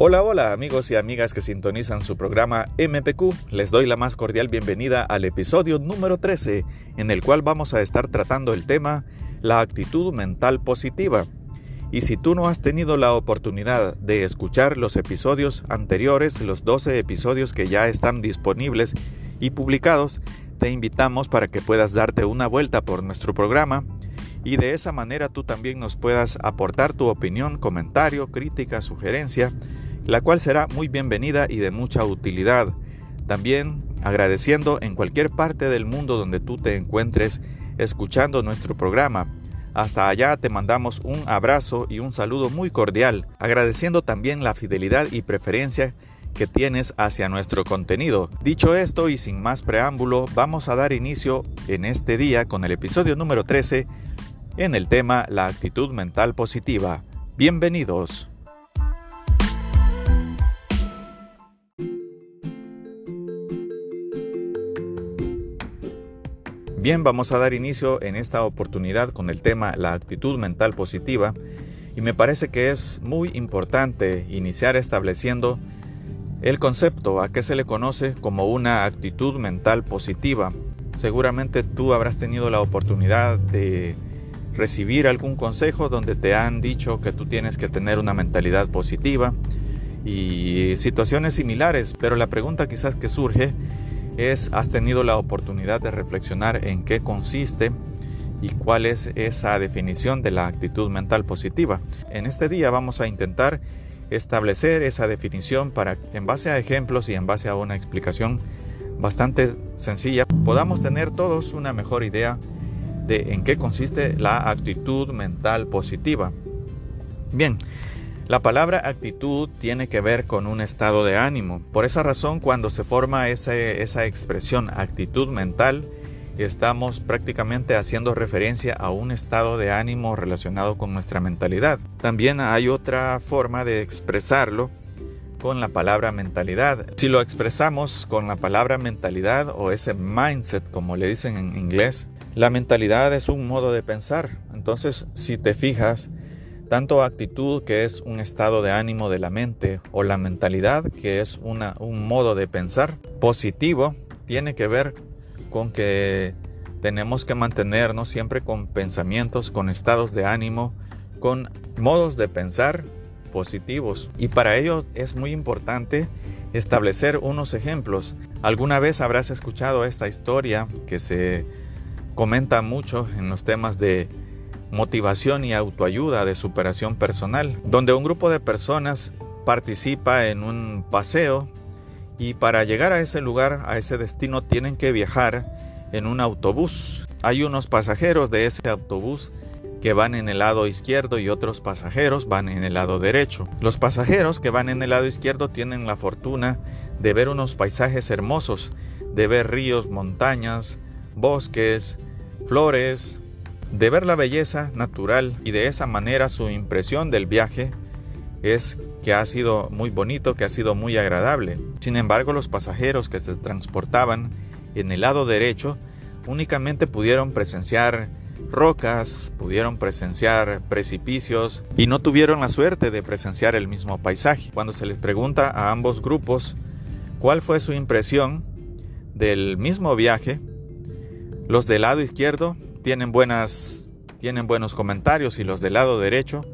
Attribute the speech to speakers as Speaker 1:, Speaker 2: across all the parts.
Speaker 1: Hola, hola amigos y amigas que sintonizan su programa MPQ. Les doy la más cordial bienvenida al episodio número 13, en el cual vamos a estar tratando el tema la actitud mental positiva. Y si tú no has tenido la oportunidad de escuchar los episodios anteriores, los 12 episodios que ya están disponibles y publicados, te invitamos para que puedas darte una vuelta por nuestro programa y de esa manera tú también nos puedas aportar tu opinión, comentario, crítica, sugerencia la cual será muy bienvenida y de mucha utilidad. También agradeciendo en cualquier parte del mundo donde tú te encuentres escuchando nuestro programa. Hasta allá te mandamos un abrazo y un saludo muy cordial, agradeciendo también la fidelidad y preferencia que tienes hacia nuestro contenido. Dicho esto y sin más preámbulo, vamos a dar inicio en este día con el episodio número 13 en el tema La actitud mental positiva. Bienvenidos. Bien, vamos a dar inicio en esta oportunidad con el tema la actitud mental positiva y me parece que es muy importante iniciar estableciendo el concepto a que se le conoce como una actitud mental positiva. Seguramente tú habrás tenido la oportunidad de recibir algún consejo donde te han dicho que tú tienes que tener una mentalidad positiva y situaciones similares, pero la pregunta quizás que surge es, has tenido la oportunidad de reflexionar en qué consiste y cuál es esa definición de la actitud mental positiva. En este día vamos a intentar establecer esa definición para, en base a ejemplos y en base a una explicación bastante sencilla, podamos tener todos una mejor idea de en qué consiste la actitud mental positiva. Bien, la palabra actitud tiene que ver con un estado de ánimo. Por esa razón, cuando se forma esa expresión actitud mental, estamos prácticamente haciendo referencia a un estado de ánimo relacionado con nuestra mentalidad. También hay otra forma de expresarlo con la palabra mentalidad. Si lo expresamos con la palabra mentalidad o ese mindset, como le dicen en inglés, la mentalidad es un modo de pensar. Entonces, si te fijas, tanto actitud, que es un estado de ánimo de la mente, o la mentalidad, que es un modo de pensar positivo, tiene que ver con que tenemos que mantenernos siempre con pensamientos, con estados de ánimo, con modos de pensar positivos. Y para ello es muy importante establecer unos ejemplos. Alguna vez habrás escuchado esta historia que se comenta mucho en los temas de motivación y autoayuda de superación personal, donde un grupo de personas participa en un paseo y para llegar a ese lugar, a ese destino, tienen que viajar en un autobús. Hay unos pasajeros de ese autobús que van en el lado izquierdo y otros pasajeros van en el lado derecho. Los pasajeros que van en el lado izquierdo tienen la fortuna de ver unos paisajes hermosos, de ver ríos, montañas, bosques, flores, de ver la belleza natural y de esa manera su impresión del viaje es que ha sido muy bonito, que ha sido muy agradable. Sin embargo, los pasajeros que se transportaban en el lado derecho únicamente pudieron presenciar rocas, pudieron presenciar precipicios y no tuvieron la suerte de presenciar el mismo paisaje. Cuando se les pregunta a ambos grupos cuál fue su impresión del mismo viaje, los del lado izquierdo tienen, buenas, tienen buenos comentarios y los del lado derecho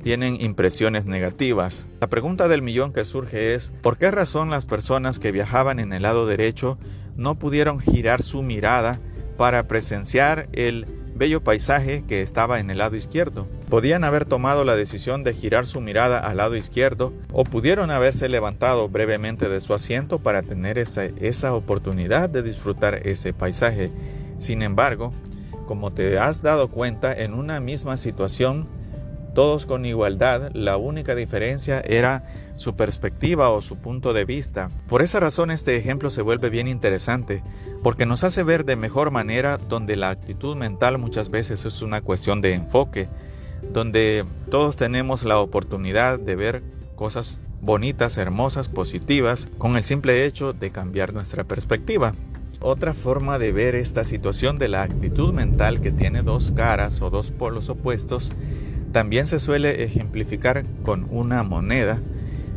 Speaker 1: tienen impresiones negativas. La pregunta del millón que surge es, ¿por qué razón las personas que viajaban en el lado derecho no pudieron girar su mirada para presenciar el bello paisaje que estaba en el lado izquierdo? Podían haber tomado la decisión de girar su mirada al lado izquierdo o pudieron haberse levantado brevemente de su asiento para tener esa, esa oportunidad de disfrutar ese paisaje. Sin embargo, como te has dado cuenta, en una misma situación, todos con igualdad, la única diferencia era su perspectiva o su punto de vista. Por esa razón este ejemplo se vuelve bien interesante, porque nos hace ver de mejor manera donde la actitud mental muchas veces es una cuestión de enfoque, donde todos tenemos la oportunidad de ver cosas bonitas, hermosas, positivas, con el simple hecho de cambiar nuestra perspectiva. Otra forma de ver esta situación de la actitud mental que tiene dos caras o dos polos opuestos también se suele ejemplificar con una moneda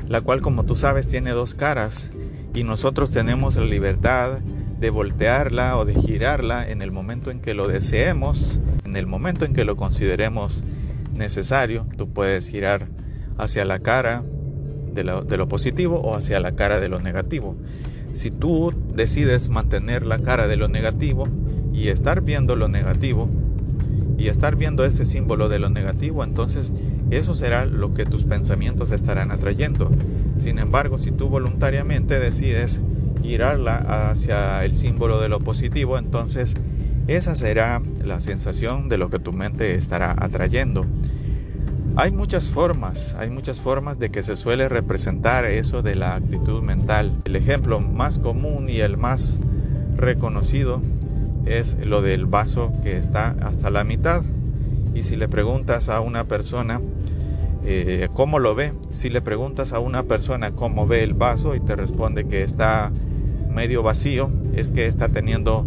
Speaker 1: la cual como tú sabes tiene dos caras y nosotros tenemos la libertad de voltearla o de girarla en el momento en que lo deseemos, en el momento en que lo consideremos necesario. Tú puedes girar hacia la cara de lo, positivo o hacia la cara de lo negativo. Si tú decides mantener la cara de lo negativo y estar viendo lo negativo, y estar viendo ese símbolo de lo negativo, entonces eso será lo que tus pensamientos estarán atrayendo. Sin embargo, si tú voluntariamente decides girarla hacia el símbolo de lo positivo, entonces esa será la sensación de lo que tu mente estará atrayendo. Hay muchas formas, hay muchas formas de que se suele representar eso de la actitud mental. El ejemplo más común y el más reconocido es lo del vaso que está hasta la mitad. Y si le preguntas a una persona eh, cómo lo ve, si le preguntas a una persona cómo ve el vaso y te responde que está medio vacío, es que está teniendo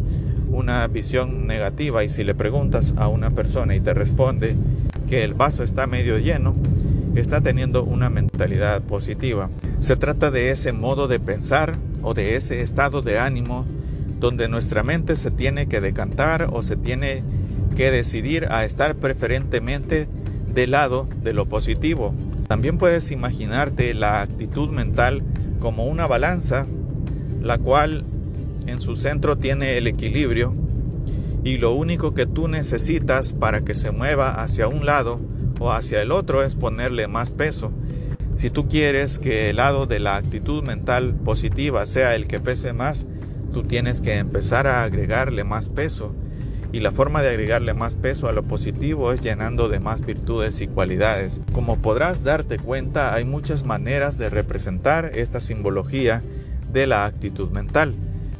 Speaker 1: una visión negativa. Y si le preguntas a una persona y te responde que el vaso está medio lleno, está teniendo una mentalidad positiva. Se trata de ese modo de pensar o de ese estado de ánimo donde nuestra mente se tiene que decantar o se tiene que decidir a estar preferentemente del lado de lo positivo. También puedes imaginarte la actitud mental como una balanza, la cual en su centro tiene el equilibrio y lo único que tú necesitas para que se mueva hacia un lado o hacia el otro es ponerle más peso. Si tú quieres que el lado de la actitud mental positiva sea el que pese más, tú tienes que empezar a agregarle más peso. Y la forma de agregarle más peso a lo positivo es llenando de más virtudes y cualidades. Como podrás darte cuenta, hay muchas maneras de representar esta simbología de la actitud mental.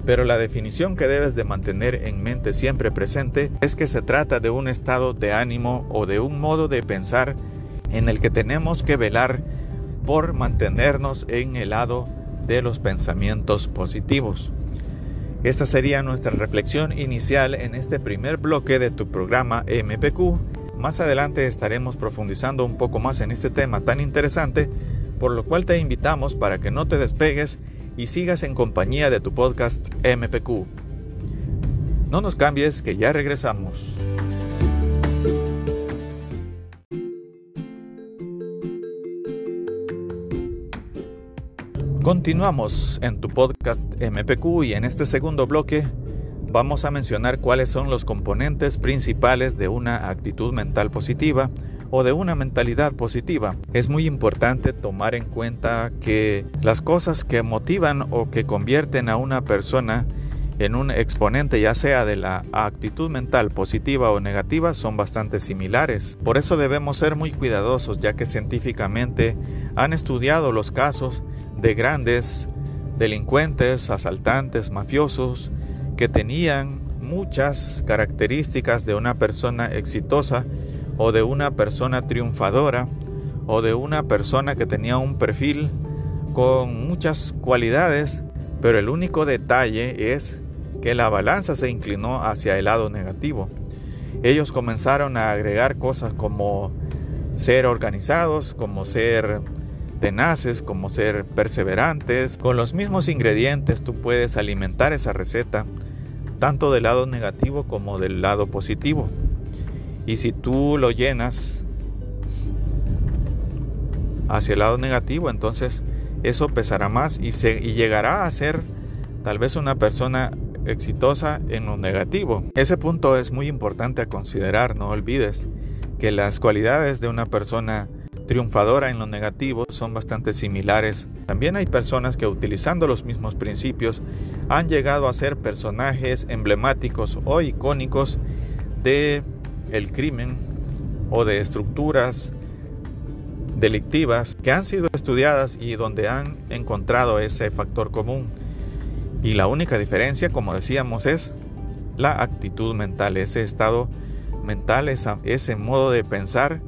Speaker 1: Pero la definición que debes de mantener en mente siempre presente es que se trata de un estado de ánimo o de un modo de pensar en el que tenemos que velar por mantenernos en el lado de los pensamientos positivos. Esta sería nuestra reflexión inicial en este primer bloque de tu programa MPQ. Más adelante estaremos profundizando un poco más en este tema tan interesante, por lo cual te invitamos para que no te despegues y sigas en compañía de tu podcast MPQ. No nos cambies que ya regresamos. Continuamos en tu podcast MPQ y en este segundo bloque vamos a mencionar cuáles son los componentes principales de una actitud mental positiva o de una mentalidad positiva. Es muy importante tomar en cuenta que las cosas que motivan o que convierten a una persona en un exponente ya sea de la actitud mental positiva o negativa son bastante similares. Por eso debemos ser muy cuidadosos ya que científicamente han estudiado los casos de grandes delincuentes, asaltantes, mafiosos, que tenían muchas características de una persona exitosa o de una persona triunfadora o de una persona que tenía un perfil con muchas cualidades, pero el único detalle es que la balanza se inclinó hacia el lado negativo. Ellos comenzaron a agregar cosas como ser organizados, como ser tenaces, como ser perseverantes. Con los mismos ingredientes tú puedes alimentar esa receta, tanto del lado negativo como del lado positivo. Y si tú lo llenas hacia el lado negativo, entonces eso pesará más y, se, y llegará a ser tal vez una persona exitosa en lo negativo. Ese punto es muy importante a considerar, no olvides que las cualidades de una persona triunfadora en lo negativo son bastante similares. También hay personas que utilizando los mismos principios han llegado a ser personajes emblemáticos o icónicos de el crimen o de estructuras delictivas que han sido estudiadas y donde han encontrado ese factor común. Y la única diferencia, como decíamos, es la actitud mental, ese estado mental, ese modo de pensar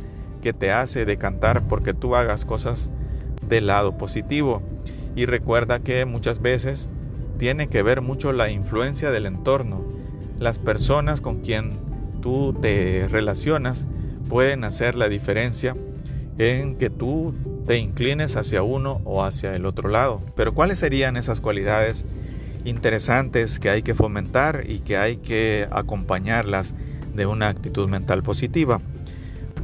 Speaker 1: que te hace decantar porque tú hagas cosas del lado positivo. Y recuerda que muchas veces tiene que ver mucho la influencia del entorno. Las personas con quien tú te relacionas pueden hacer la diferencia en que tú te inclines hacia uno o hacia el otro lado. Pero ¿cuáles serían esas cualidades interesantes que hay que fomentar y que hay que acompañarlas de una actitud mental positiva?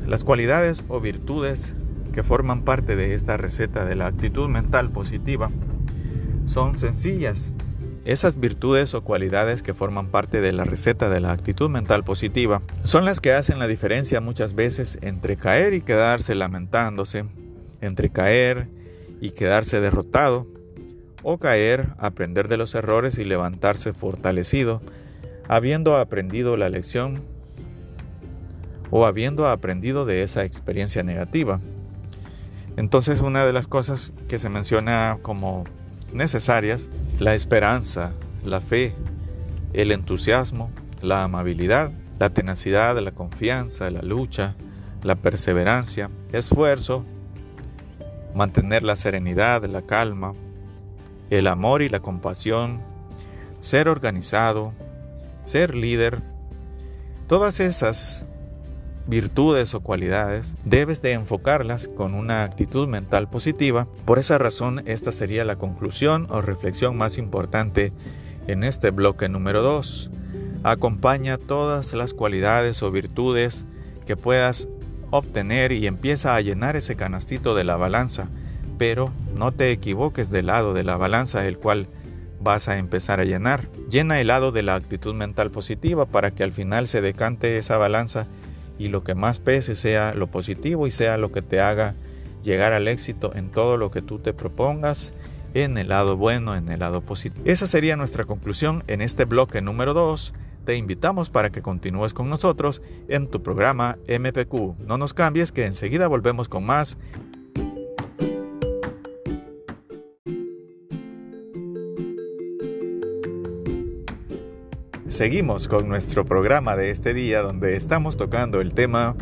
Speaker 1: Las cualidades o virtudes que forman parte de esta receta de la actitud mental positiva son sencillas. Esas virtudes o cualidades que forman parte de la receta de la actitud mental positiva son las que hacen la diferencia muchas veces entre caer y quedarse lamentándose, entre caer y quedarse derrotado, o caer, aprender de los errores y levantarse fortalecido, habiendo aprendido la lección o habiendo aprendido de esa experiencia negativa. Entonces una de las cosas que se menciona como necesarias, la esperanza, la fe, el entusiasmo, la amabilidad, la tenacidad, la confianza, la lucha, la perseverancia, esfuerzo, mantener la serenidad, la calma, el amor y la compasión, ser organizado, ser líder, todas esas virtudes o cualidades, debes de enfocarlas con una actitud mental positiva. Por esa razón, esta sería la conclusión o reflexión más importante en este bloque número 2. Acompaña todas las cualidades o virtudes que puedas obtener y empieza a llenar ese canastito de la balanza, pero no te equivoques del lado de la balanza el cual vas a empezar a llenar. Llena el lado de la actitud mental positiva para que al final se decante esa balanza y lo que más pese sea lo positivo y sea lo que te haga llegar al éxito en todo lo que tú te propongas, en el lado bueno, en el lado positivo. Esa sería nuestra conclusión en este bloque número 2. Te invitamos para que continúes con nosotros en tu programa MPQ. No nos cambies que enseguida volvemos con más Seguimos con nuestro programa de este día donde estamos tocando el tema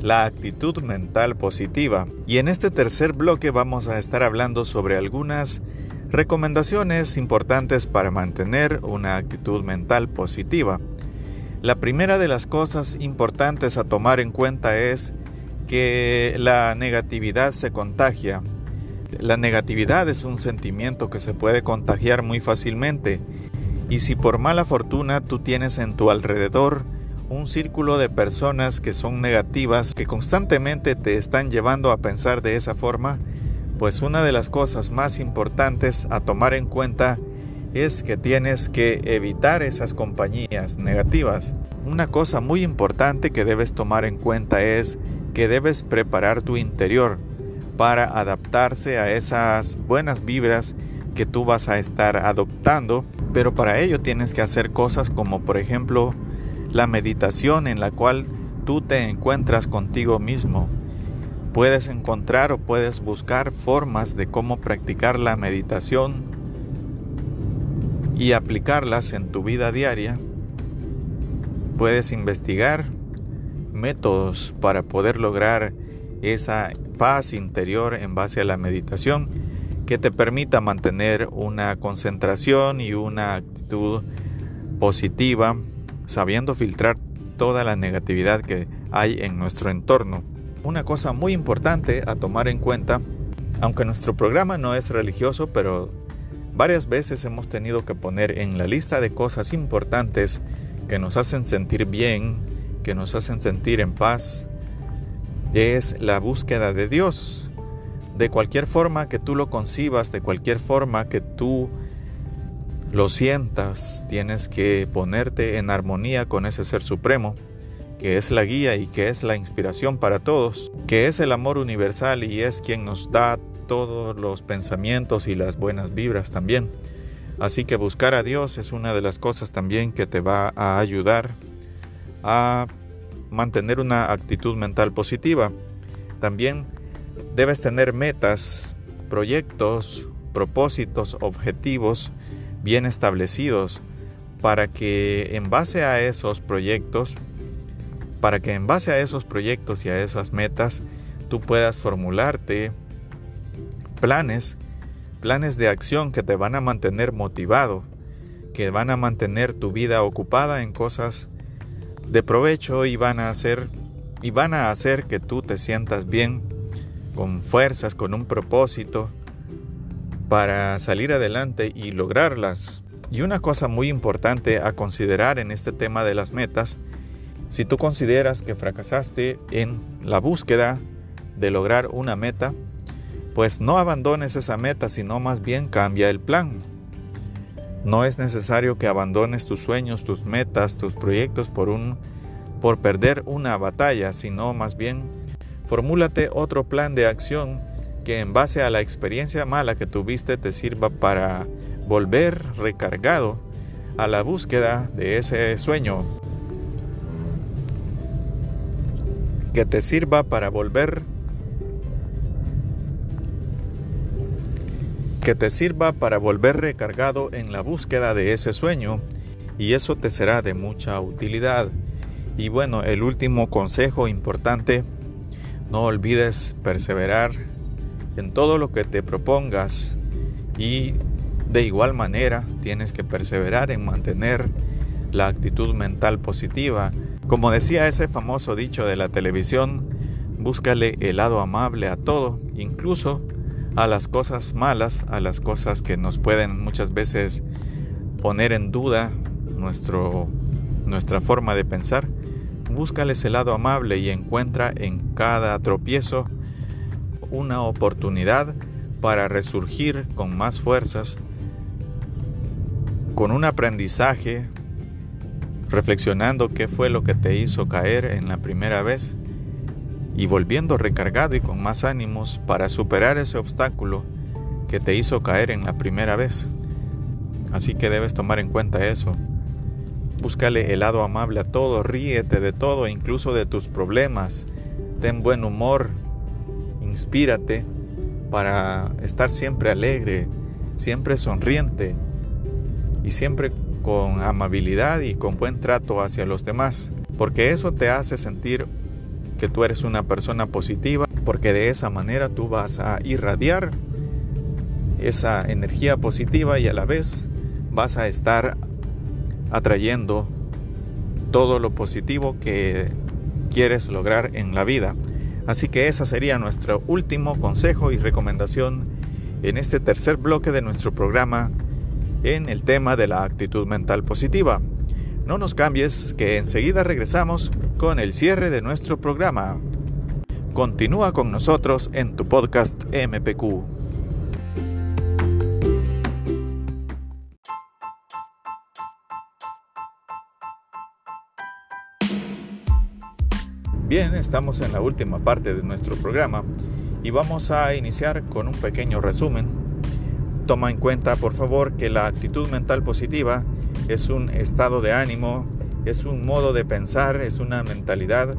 Speaker 1: la actitud mental positiva. Y en este tercer bloque vamos a estar hablando sobre algunas recomendaciones importantes para mantener una actitud mental positiva. La primera de las cosas importantes a tomar en cuenta es que la negatividad se contagia. La negatividad es un sentimiento que se puede contagiar muy fácilmente y si por mala fortuna tú tienes en tu alrededor un círculo de personas que son negativas, que constantemente te están llevando a pensar de esa forma, pues una de las cosas más importantes a tomar en cuenta es que tienes que evitar esas compañías negativas. Una cosa muy importante que debes tomar en cuenta es que debes preparar tu interior para adaptarse a esas buenas vibras que tú vas a estar adoptando pero para ello tienes que hacer cosas como por ejemplo la meditación en la cual tú te encuentras contigo mismo. Puedes encontrar o puedes buscar formas de cómo practicar la meditación y aplicarlas en tu vida diaria. Puedes investigar métodos para poder lograr esa paz interior en base a la meditación que te permita mantener una concentración y una actitud positiva, sabiendo filtrar toda la negatividad que hay en nuestro entorno. Una cosa muy importante a tomar en cuenta, aunque nuestro programa no es religioso, pero varias veces hemos tenido que poner en la lista de cosas importantes que nos hacen sentir bien, que nos hacen sentir en paz, es la búsqueda de Dios, de cualquier forma que tú lo concibas, de cualquier forma que tú lo sientas, tienes que ponerte en armonía con ese ser supremo, que es la guía y que es la inspiración para todos, que es el amor universal y es quien nos da todos los pensamientos y las buenas vibras también. Así que buscar a Dios es una de las cosas también que te va a ayudar a mantener una actitud mental positiva. También Debes tener metas, proyectos, propósitos, objetivos bien establecidos para que en base a esos proyectos, para que en base a esos proyectos y a esas metas tú puedas formularte planes, planes de acción que te van a mantener motivado, que van a mantener tu vida ocupada en cosas de provecho y van a hacer y van a hacer que tú te sientas bien con fuerzas, con un propósito para salir adelante y lograrlas. Y una cosa muy importante a considerar en este tema de las metas, si tú consideras que fracasaste en la búsqueda de lograr una meta, pues no abandones esa meta, sino más bien cambia el plan. No es necesario que abandones tus sueños, tus metas, tus proyectos por un por perder una batalla, sino más bien formúlate otro plan de acción que en base a la experiencia mala que tuviste te sirva para volver recargado a la búsqueda de ese sueño. Que te sirva para volver que te sirva para volver recargado en la búsqueda de ese sueño y eso te será de mucha utilidad. Y bueno, el último consejo importante, no olvides perseverar en todo lo que te propongas y de igual manera tienes que perseverar en mantener la actitud mental positiva. Como decía ese famoso dicho de la televisión, búscale el lado amable a todo, incluso a las cosas malas, a las cosas que nos pueden muchas veces poner en duda nuestro, nuestra forma de pensar. Búscale ese lado amable y encuentra en cada tropiezo una oportunidad para resurgir con más fuerzas, con un aprendizaje, reflexionando qué fue lo que te hizo caer en la primera vez y volviendo recargado y con más ánimos para superar ese obstáculo que te hizo caer en la primera vez. Así que debes tomar en cuenta eso. Búscale el lado amable a todo, ríete de todo, incluso de tus problemas. Ten buen humor, inspírate para estar siempre alegre, siempre sonriente y siempre con amabilidad y con buen trato hacia los demás, porque eso te hace sentir que tú eres una persona positiva, porque de esa manera tú vas a irradiar esa energía positiva y a la vez vas a estar atrayendo todo lo positivo que quieres lograr en la vida. Así que esa sería nuestro último consejo y recomendación en este tercer bloque de nuestro programa en el tema de la actitud mental positiva. No nos cambies, que enseguida regresamos con el cierre de nuestro programa. Continúa con nosotros en tu podcast MPQ. Bien, estamos en la última parte de nuestro programa y vamos a iniciar con un pequeño resumen. Toma en cuenta, por favor, que la actitud mental positiva es un estado de ánimo, es un modo de pensar, es una mentalidad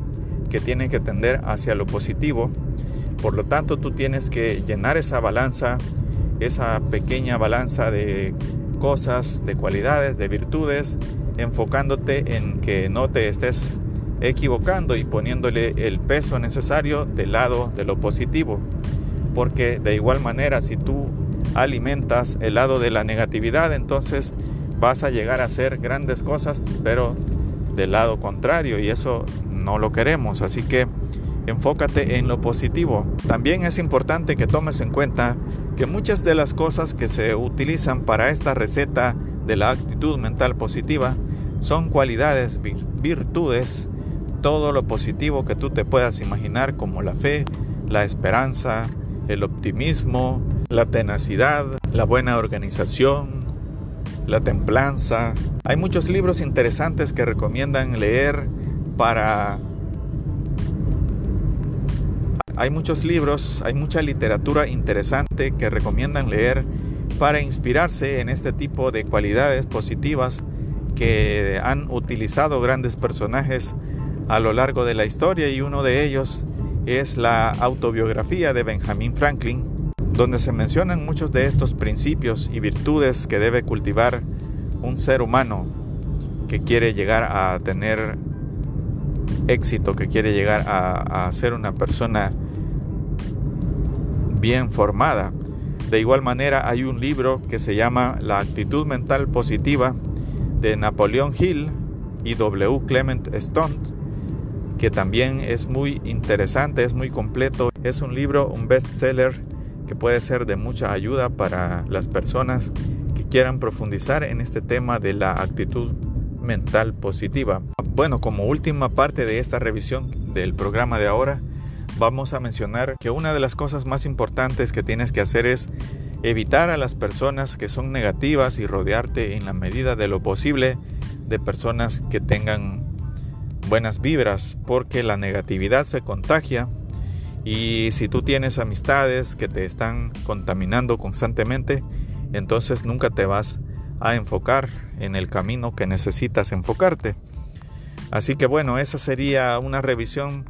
Speaker 1: que tiene que tender hacia lo positivo. Por lo tanto, tú tienes que llenar esa balanza, esa pequeña balanza de cosas, de cualidades, de virtudes, enfocándote en que no te estés equivocando y poniéndole el peso necesario del lado de lo positivo. Porque de igual manera, si tú alimentas el lado de la negatividad, entonces vas a llegar a hacer grandes cosas, pero del lado contrario, y eso no lo queremos. Así que enfócate en lo positivo. También es importante que tomes en cuenta que muchas de las cosas que se utilizan para esta receta de la actitud mental positiva son cualidades, virtudes todo lo positivo que tú te puedas imaginar como la fe, la esperanza, el optimismo, la tenacidad, la buena organización, la templanza. Hay muchos libros interesantes que recomiendan leer para... Hay muchos libros, hay mucha literatura interesante que recomiendan leer para inspirarse en este tipo de cualidades positivas que han utilizado grandes personajes a lo largo de la historia y uno de ellos es la autobiografía de Benjamin Franklin, donde se mencionan muchos de estos principios y virtudes que debe cultivar un ser humano que quiere llegar a tener éxito, que quiere llegar a, ser una persona bien formada. De igual manera hay un libro que se llama La actitud mental positiva de Napoleón Hill y W. Clement Stone que también es muy interesante, es muy completo. Es un libro, un bestseller que puede ser de mucha ayuda para las personas que quieran profundizar en este tema de la actitud mental positiva. Bueno, como última parte de esta revisión del programa de ahora, vamos a mencionar que una de las cosas más importantes que tienes que hacer es evitar a las personas que son negativas y rodearte en la medida de lo posible de personas que tengan buenas vibras, porque la negatividad se contagia y si tú tienes amistades que te están contaminando constantemente, entonces nunca te vas a enfocar en el camino que necesitas enfocarte. Así que bueno, esa sería una revisión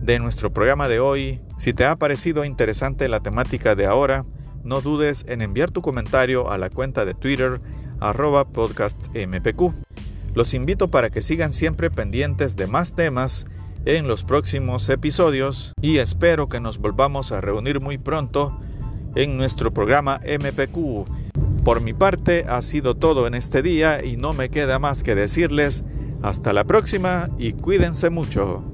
Speaker 1: de nuestro programa de hoy. Si te ha parecido interesante la temática de ahora, no dudes en enviar tu comentario a la cuenta de Twitter arroba podcastmpq. Los invito para que sigan siempre pendientes de más temas en los próximos episodios y espero que nos volvamos a reunir muy pronto en nuestro programa MPQ. Por mi parte ha sido todo en este día y no me queda más que decirles hasta la próxima y cuídense mucho.